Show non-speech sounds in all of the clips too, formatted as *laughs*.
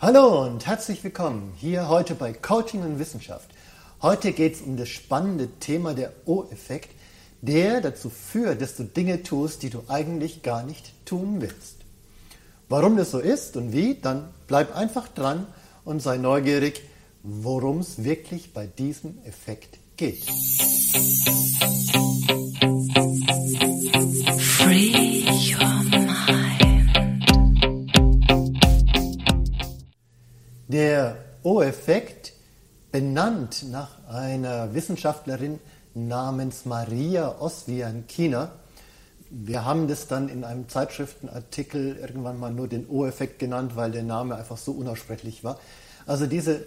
Hallo und herzlich willkommen hier heute bei Coaching und Wissenschaft. Heute geht es um das spannende Thema der O-Effekt, der dazu führt, dass du Dinge tust, die du eigentlich gar nicht tun willst. Warum das so ist und wie, dann bleib einfach dran und sei neugierig, worum es wirklich bei diesem Effekt geht. Free benannt nach einer Wissenschaftlerin namens Maria Oswiankina, wir haben das dann in einem Zeitschriftenartikel irgendwann mal nur den O-Effekt genannt, weil der Name einfach so unaussprechlich war. Also diese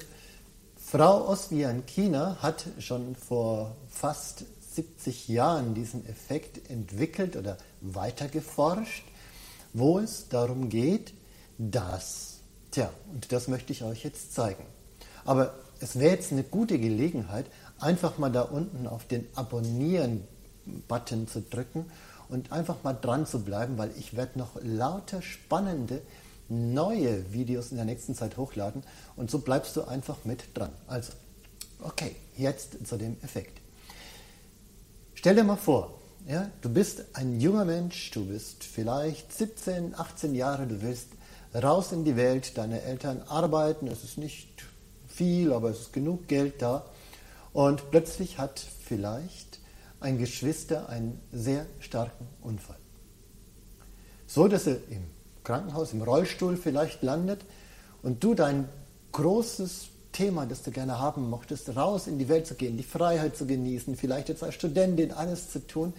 Frau Oswiankina hat schon vor fast 70 Jahren diesen Effekt entwickelt oder weitergeforscht, wo es darum geht, dass Tja, und das möchte ich euch jetzt zeigen. Aber es wäre jetzt eine gute Gelegenheit, einfach mal da unten auf den Abonnieren-Button zu drücken und einfach mal dran zu bleiben, weil ich werde noch lauter spannende neue Videos in der nächsten Zeit hochladen und so bleibst du einfach mit dran. Also, okay, jetzt zu dem Effekt. Stell dir mal vor, ja, du bist ein junger Mensch, du bist vielleicht 17, 18 Jahre, du willst raus in die Welt, deine Eltern arbeiten, es ist nicht viel, aber es ist genug Geld da. Und plötzlich hat vielleicht ein Geschwister einen sehr starken Unfall. So, dass er im Krankenhaus, im Rollstuhl vielleicht landet und du dein großes Thema, das du gerne haben mochtest, raus in die Welt zu gehen, die Freiheit zu genießen, vielleicht jetzt als Studentin alles zu tun,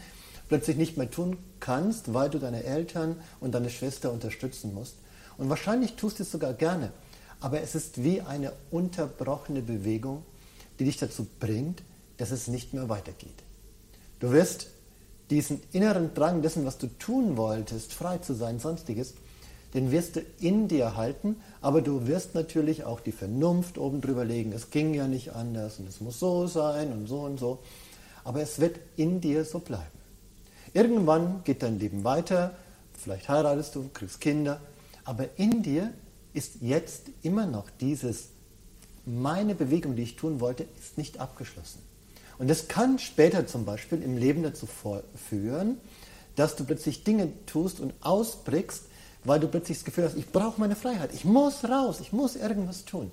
plötzlich nicht mehr tun kannst, weil du deine Eltern und deine Schwester unterstützen musst. Und wahrscheinlich tust du es sogar gerne. Aber es ist wie eine unterbrochene Bewegung, die dich dazu bringt, dass es nicht mehr weitergeht. Du wirst diesen inneren Drang dessen, was du tun wolltest, frei zu sein, sonstiges, den wirst du in dir halten, aber du wirst natürlich auch die Vernunft oben drüber legen. Es ging ja nicht anders und es muss so sein und so und so. Aber es wird in dir so bleiben. Irgendwann geht dein Leben weiter, vielleicht heiratest du, kriegst Kinder aber in dir ist jetzt immer noch dieses, meine Bewegung, die ich tun wollte, ist nicht abgeschlossen. Und das kann später zum Beispiel im Leben dazu führen, dass du plötzlich Dinge tust und ausbrichst, weil du plötzlich das Gefühl hast, ich brauche meine Freiheit, ich muss raus, ich muss irgendwas tun.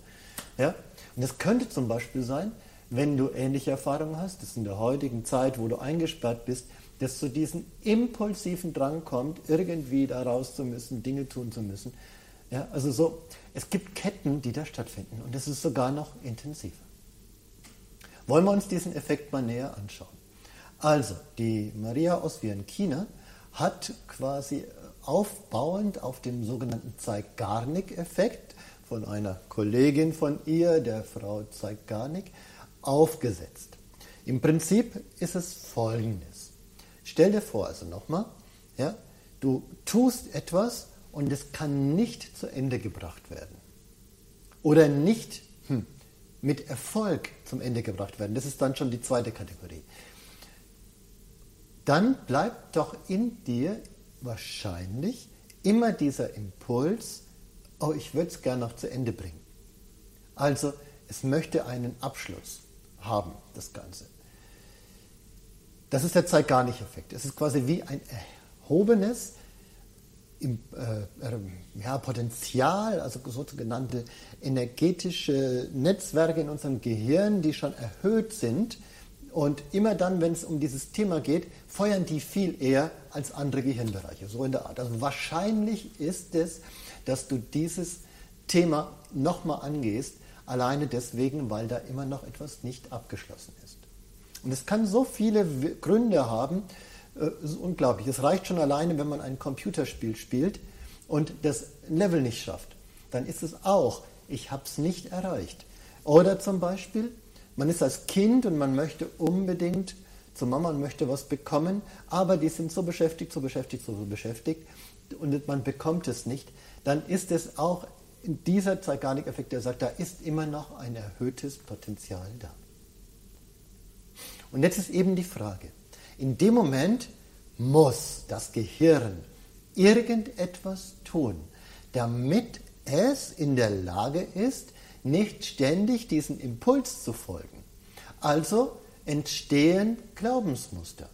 Ja? Und das könnte zum Beispiel sein, wenn du ähnliche Erfahrungen hast, dass in der heutigen Zeit, wo du eingesperrt bist, dass zu diesem impulsiven Drang kommt, irgendwie da raus zu müssen, Dinge tun zu müssen. Ja, also so, es gibt Ketten, die da stattfinden und es ist sogar noch intensiver. Wollen wir uns diesen Effekt mal näher anschauen? Also, die Maria aus China hat quasi aufbauend auf dem sogenannten Zeigarnik-Effekt von einer Kollegin von ihr, der Frau Zeigarnik, aufgesetzt. Im Prinzip ist es folgendes. Stell dir vor, also nochmal, ja, du tust etwas und es kann nicht zu Ende gebracht werden. Oder nicht hm, mit Erfolg zum Ende gebracht werden. Das ist dann schon die zweite Kategorie. Dann bleibt doch in dir wahrscheinlich immer dieser Impuls, oh, ich würde es gerne noch zu Ende bringen. Also, es möchte einen Abschluss haben, das Ganze. Das ist der Zeigarnik-Effekt. Es ist quasi wie ein erhobenes äh, ja, Potenzial, also sogenannte energetische Netzwerke in unserem Gehirn, die schon erhöht sind. Und immer dann, wenn es um dieses Thema geht, feuern die viel eher als andere Gehirnbereiche. So in der Art. Also wahrscheinlich ist es, dass du dieses Thema nochmal angehst, alleine deswegen, weil da immer noch etwas nicht abgeschlossen ist. Und es kann so viele Gründe haben, äh, ist unglaublich. Es reicht schon alleine, wenn man ein Computerspiel spielt und das Level nicht schafft. Dann ist es auch, ich habe es nicht erreicht. Oder zum Beispiel, man ist als Kind und man möchte unbedingt zur Mama und möchte was bekommen, aber die sind so beschäftigt, so beschäftigt, so beschäftigt und man bekommt es nicht. Dann ist es auch in dieser Zeigarnik-Effekt, der sagt, da ist immer noch ein erhöhtes Potenzial da. Und jetzt ist eben die Frage, in dem Moment muss das Gehirn irgendetwas tun, damit es in der Lage ist, nicht ständig diesem Impuls zu folgen. Also entstehen Glaubensmuster.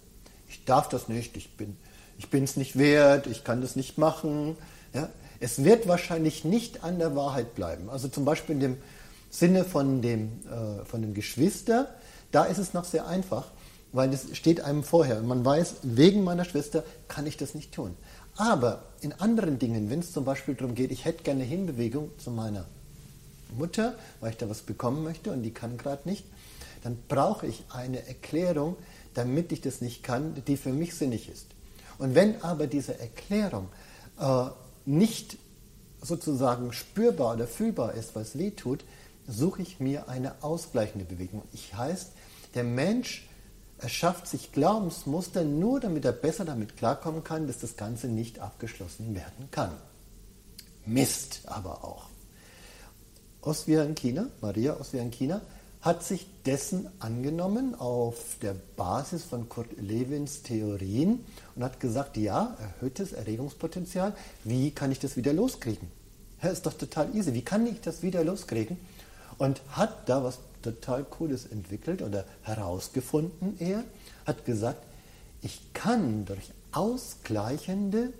Ich darf das nicht, ich bin ich es nicht wert, ich kann das nicht machen. Ja? Es wird wahrscheinlich nicht an der Wahrheit bleiben. Also zum Beispiel in dem Sinne von dem, äh, von dem Geschwister, da ist es noch sehr einfach, weil es steht einem vorher. Man weiß, wegen meiner Schwester kann ich das nicht tun. Aber in anderen Dingen, wenn es zum Beispiel darum geht, ich hätte gerne Hinbewegung zu meiner Mutter, weil ich da was bekommen möchte und die kann gerade nicht, dann brauche ich eine Erklärung, damit ich das nicht kann, die für mich sinnig ist. Und wenn aber diese Erklärung äh, nicht sozusagen spürbar oder fühlbar ist, was weh tut, suche ich mir eine ausgleichende Bewegung. Ich heißt, der Mensch erschafft sich Glaubensmuster nur, damit er besser damit klarkommen kann, dass das Ganze nicht abgeschlossen werden kann. Mist aber auch. Oswiankina, Maria Oswiankina, hat sich dessen angenommen auf der Basis von Kurt Lewins Theorien und hat gesagt, ja, erhöhtes Erregungspotenzial, wie kann ich das wieder loskriegen? Ja, ist doch total easy, wie kann ich das wieder loskriegen? Und hat da was total Cooles entwickelt oder herausgefunden. Er hat gesagt, ich kann durch ausgleichende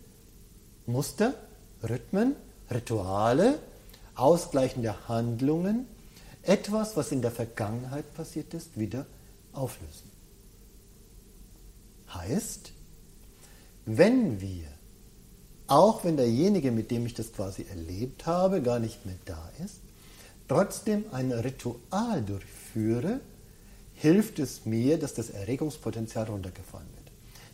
Muster, Rhythmen, Rituale, ausgleichende Handlungen etwas, was in der Vergangenheit passiert ist, wieder auflösen. Heißt, wenn wir, auch wenn derjenige, mit dem ich das quasi erlebt habe, gar nicht mehr da ist, trotzdem ein Ritual durchführe, hilft es mir, dass das Erregungspotenzial runtergefahren wird.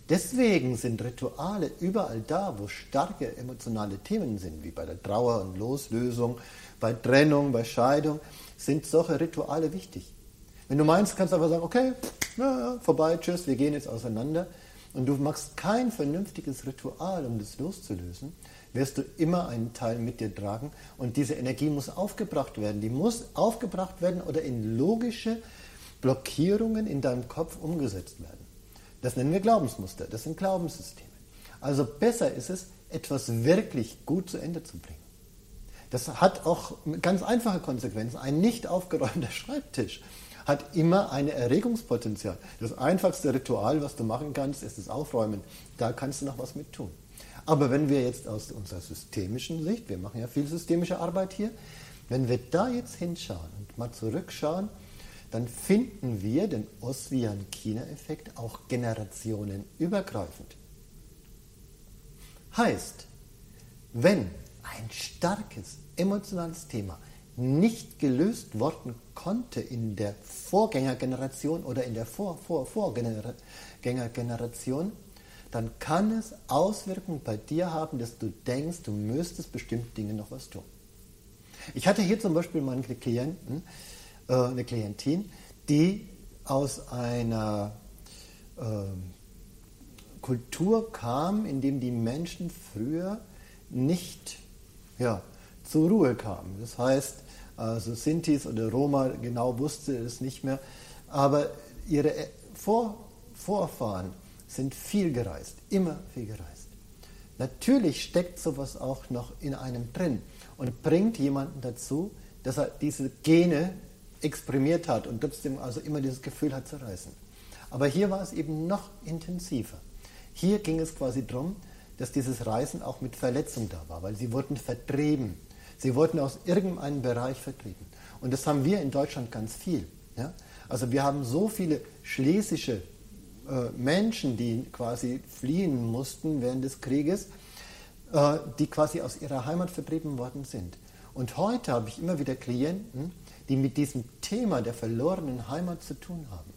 Deswegen sind Rituale überall da, wo starke emotionale Themen sind, wie bei der Trauer und Loslösung, bei Trennung, bei Scheidung, sind solche Rituale wichtig. Wenn du meinst, kannst du einfach sagen, okay, ja, vorbei, tschüss, wir gehen jetzt auseinander. Und du machst kein vernünftiges Ritual, um das loszulösen, wirst du immer einen Teil mit dir tragen und diese Energie muss aufgebracht werden. Die muss aufgebracht werden oder in logische Blockierungen in deinem Kopf umgesetzt werden. Das nennen wir Glaubensmuster, das sind Glaubenssysteme. Also besser ist es, etwas wirklich gut zu Ende zu bringen. Das hat auch ganz einfache Konsequenzen. Ein nicht aufgeräumter *laughs* Schreibtisch hat immer ein Erregungspotenzial. Das einfachste Ritual, was du machen kannst, ist das Aufräumen. Da kannst du noch was mit tun. Aber wenn wir jetzt aus unserer systemischen Sicht, wir machen ja viel systemische Arbeit hier, wenn wir da jetzt hinschauen und mal zurückschauen, dann finden wir den Oswian-China-Effekt auch generationenübergreifend. Heißt, wenn ein starkes emotionales Thema nicht gelöst worden konnte in der Vorgängergeneration oder in der Vor-Vor-Vorgängergeneration, dann kann es Auswirkungen bei dir haben, dass du denkst, du müsstest bestimmte Dinge noch was tun. Ich hatte hier zum Beispiel mal einen Klienten, äh, eine Klientin, die aus einer äh, Kultur kam, in dem die Menschen früher nicht ja, zur Ruhe kamen. Das heißt, also Sintis oder Roma genau wusste es nicht mehr, aber ihre Vor Vorfahren sind viel gereist, immer viel gereist. Natürlich steckt sowas auch noch in einem drin und bringt jemanden dazu, dass er diese Gene exprimiert hat und trotzdem also immer dieses Gefühl hat zu reisen. Aber hier war es eben noch intensiver. Hier ging es quasi darum, dass dieses Reisen auch mit Verletzung da war, weil sie wurden vertrieben. Sie wurden aus irgendeinem Bereich vertrieben. Und das haben wir in Deutschland ganz viel. Ja? Also wir haben so viele schlesische Menschen, die quasi fliehen mussten während des Krieges, äh, die quasi aus ihrer Heimat vertrieben worden sind. Und heute habe ich immer wieder Klienten, die mit diesem Thema der verlorenen Heimat zu tun haben.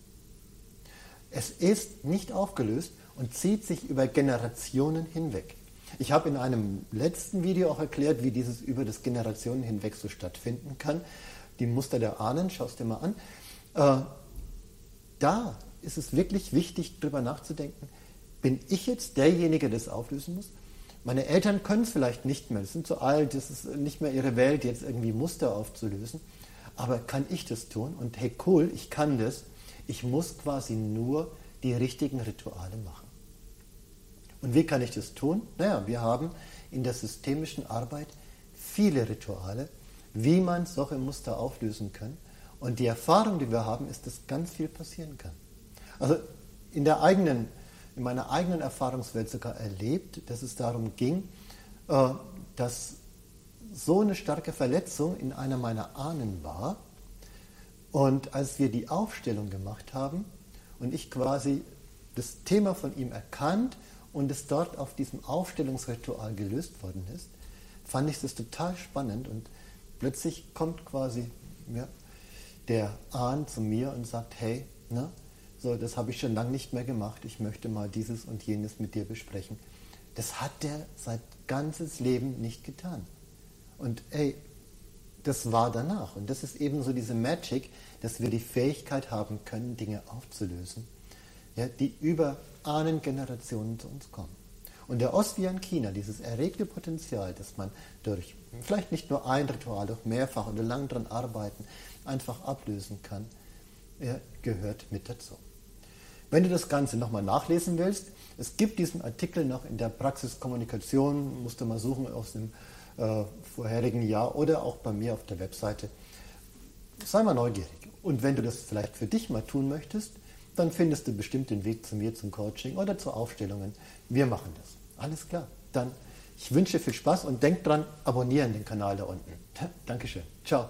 Es ist nicht aufgelöst und zieht sich über Generationen hinweg. Ich habe in einem letzten Video auch erklärt, wie dieses über das Generationen hinweg so stattfinden kann. Die Muster der Ahnen, schaust dir mal an. Äh, da ist es wirklich wichtig, darüber nachzudenken, bin ich jetzt derjenige, der das auflösen muss? Meine Eltern können es vielleicht nicht mehr, sie sind zu alt, es ist nicht mehr ihre Welt, jetzt irgendwie Muster aufzulösen. Aber kann ich das tun? Und hey, cool, ich kann das. Ich muss quasi nur die richtigen Rituale machen. Und wie kann ich das tun? Naja, wir haben in der systemischen Arbeit viele Rituale, wie man solche Muster auflösen kann. Und die Erfahrung, die wir haben, ist, dass ganz viel passieren kann. Also in der eigenen, in meiner eigenen Erfahrungswelt sogar erlebt, dass es darum ging, äh, dass so eine starke Verletzung in einer meiner Ahnen war. Und als wir die Aufstellung gemacht haben und ich quasi das Thema von ihm erkannt und es dort auf diesem Aufstellungsritual gelöst worden ist, fand ich das total spannend und plötzlich kommt quasi ja, der Ahn zu mir und sagt, hey, ne, so, das habe ich schon lange nicht mehr gemacht, ich möchte mal dieses und jenes mit dir besprechen. Das hat der sein ganzes Leben nicht getan. Und ey, das war danach. Und das ist eben so diese Magic, dass wir die Fähigkeit haben können, Dinge aufzulösen, ja, die über Ahnengenerationen zu uns kommen. Und der Ostvian China, dieses erregte Potenzial, das man durch vielleicht nicht nur ein Ritual, doch mehrfach oder lang daran arbeiten, einfach ablösen kann, er gehört mit dazu. Wenn du das Ganze nochmal nachlesen willst, es gibt diesen Artikel noch in der Praxiskommunikation, musst du mal suchen aus dem äh, vorherigen Jahr oder auch bei mir auf der Webseite. Sei mal neugierig. Und wenn du das vielleicht für dich mal tun möchtest, dann findest du bestimmt den Weg zu mir zum Coaching oder zu Aufstellungen. Wir machen das. Alles klar. Dann ich wünsche viel Spaß und denk dran, abonnieren den Kanal da unten. *laughs* Dankeschön. Ciao.